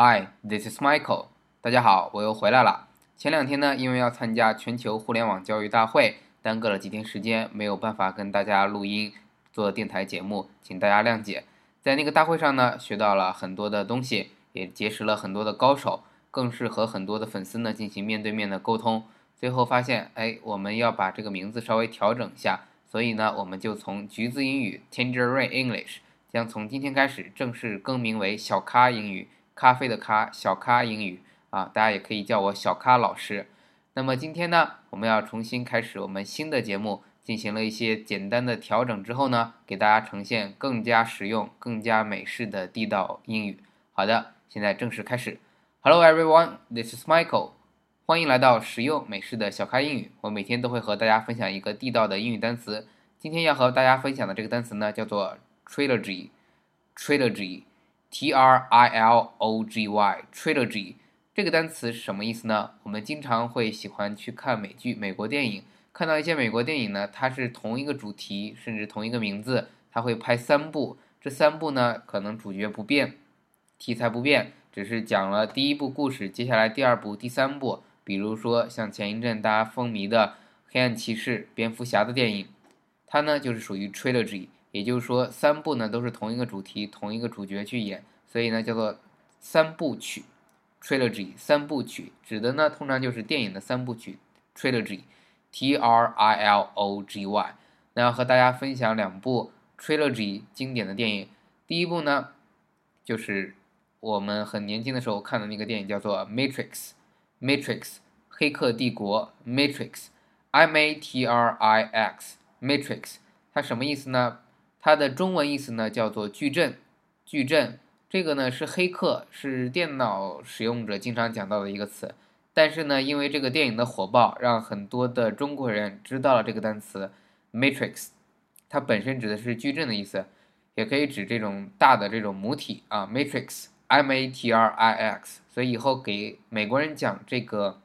Hi, this is Michael. 大家好，我又回来了。前两天呢，因为要参加全球互联网教育大会，耽搁了几天时间，没有办法跟大家录音做电台节目，请大家谅解。在那个大会上呢，学到了很多的东西，也结识了很多的高手，更是和很多的粉丝呢进行面对面的沟通。最后发现，哎，我们要把这个名字稍微调整一下，所以呢，我们就从橘子英语 （Tangerine English） 将从今天开始正式更名为小咖英语，咖啡的咖，小咖英语啊，大家也可以叫我小咖老师。那么今天呢，我们要重新开始我们新的节目，进行了一些简单的调整之后呢，给大家呈现更加实用、更加美式的地道英语。好的，现在正式开始。Hello everyone, this is Michael. 欢迎来到实用美式的小咖英语。我每天都会和大家分享一个地道的英语单词。今天要和大家分享的这个单词呢，叫做 trilogy。trilogy。T R I L O G Y trilogy 这个单词是什么意思呢？我们经常会喜欢去看美剧、美国电影，看到一些美国电影呢，它是同一个主题，甚至同一个名字，它会拍三部。这三部呢，可能主角不变，题材不变，只是讲了第一部故事，接下来第二部、第三部。比如说，像前一阵大家风靡的《黑暗骑士》、蝙蝠侠的电影，它呢就是属于 trilogy，也就是说三部呢都是同一个主题、同一个主角去演，所以呢叫做三部曲 trilogy。三部曲指的呢通常就是电影的三部曲 trilogy，T R I L O G Y。那要和大家分享两部 trilogy 经典的电影，第一部呢就是我们很年轻的时候看的那个电影，叫做《Matrix》。Matrix，黑客帝国，Matrix，M A T R I X，Matrix，它什么意思呢？它的中文意思呢叫做矩阵，矩阵，这个呢是黑客，是电脑使用者经常讲到的一个词。但是呢，因为这个电影的火爆，让很多的中国人知道了这个单词 Matrix，它本身指的是矩阵的意思，也可以指这种大的这种母体啊，Matrix。M A T R I X，所以以后给美国人讲这个，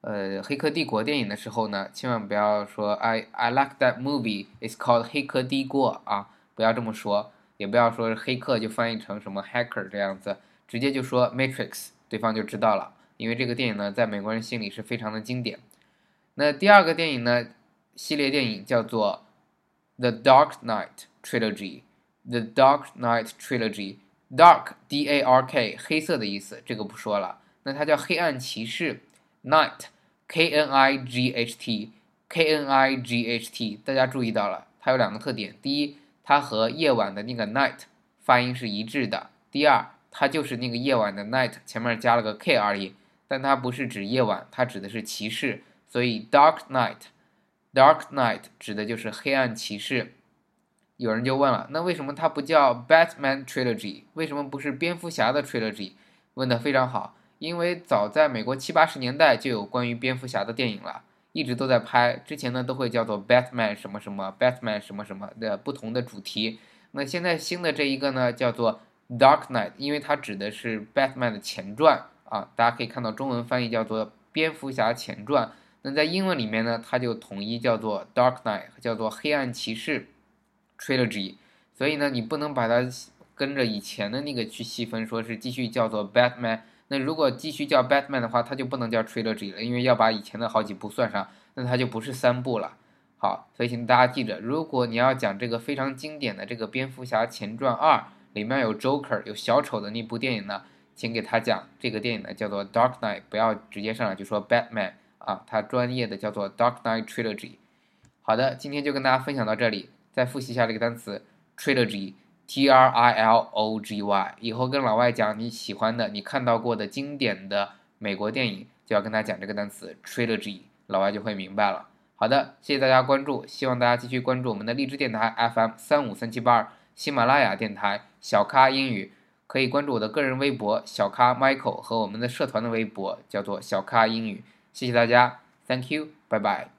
呃，《黑客帝国》电影的时候呢，千万不要说 I I like that movie. It's called《黑客帝国》啊，不要这么说，也不要说黑客就翻译成什么 hacker 这样子，直接就说 Matrix，对方就知道了。因为这个电影呢，在美国人心里是非常的经典。那第二个电影呢，系列电影叫做《The Dark Knight Trilogy》，《The Dark Knight Trilogy》。Dark, D-A-R-K，黑色的意思，这个不说了。那它叫黑暗骑士，Night, K-N-I-G-H-T, K-N-I-G-H-T。大家注意到了，它有两个特点：第一，它和夜晚的那个 night 发音是一致的；第二，它就是那个夜晚的 night，前面加了个 K 而已。但它不是指夜晚，它指的是骑士。所以 Dark Night, Dark Night 指的就是黑暗骑士。有人就问了，那为什么它不叫 Batman Trilogy？为什么不是蝙蝠侠的 Trilogy？问的非常好，因为早在美国七八十年代就有关于蝙蝠侠的电影了，一直都在拍。之前呢都会叫做 Batman 什么什么，Batman 什么什么的不同的主题。那现在新的这一个呢叫做 Dark Knight，因为它指的是 Batman 的前传啊，大家可以看到中文翻译叫做蝙蝠侠前传。那在英文里面呢，它就统一叫做 Dark Knight，叫做黑暗骑士。Trilogy，所以呢，你不能把它跟着以前的那个去细分，说是继续叫做 Batman。那如果继续叫 Batman 的话，它就不能叫 Trilogy 了，因为要把以前的好几部算上，那它就不是三部了。好，所以请大家记着，如果你要讲这个非常经典的这个蝙蝠侠前传二，里面有 Joker 有小丑的那部电影呢，请给他讲这个电影呢叫做 Dark Knight，不要直接上来就说 Batman 啊，它专业的叫做 Dark Knight Trilogy。好的，今天就跟大家分享到这里。再复习一下这个单词 Trilogy T R I L O G Y，以后跟老外讲你喜欢的、你看到过的经典的美国电影，就要跟他讲这个单词 trilogy，老外就会明白了。好的，谢谢大家关注，希望大家继续关注我们的荔枝电台 FM 三五三七八二，喜马拉雅电台小咖英语，可以关注我的个人微博小咖 Michael 和我们的社团的微博叫做小咖英语。谢谢大家，Thank you，拜拜。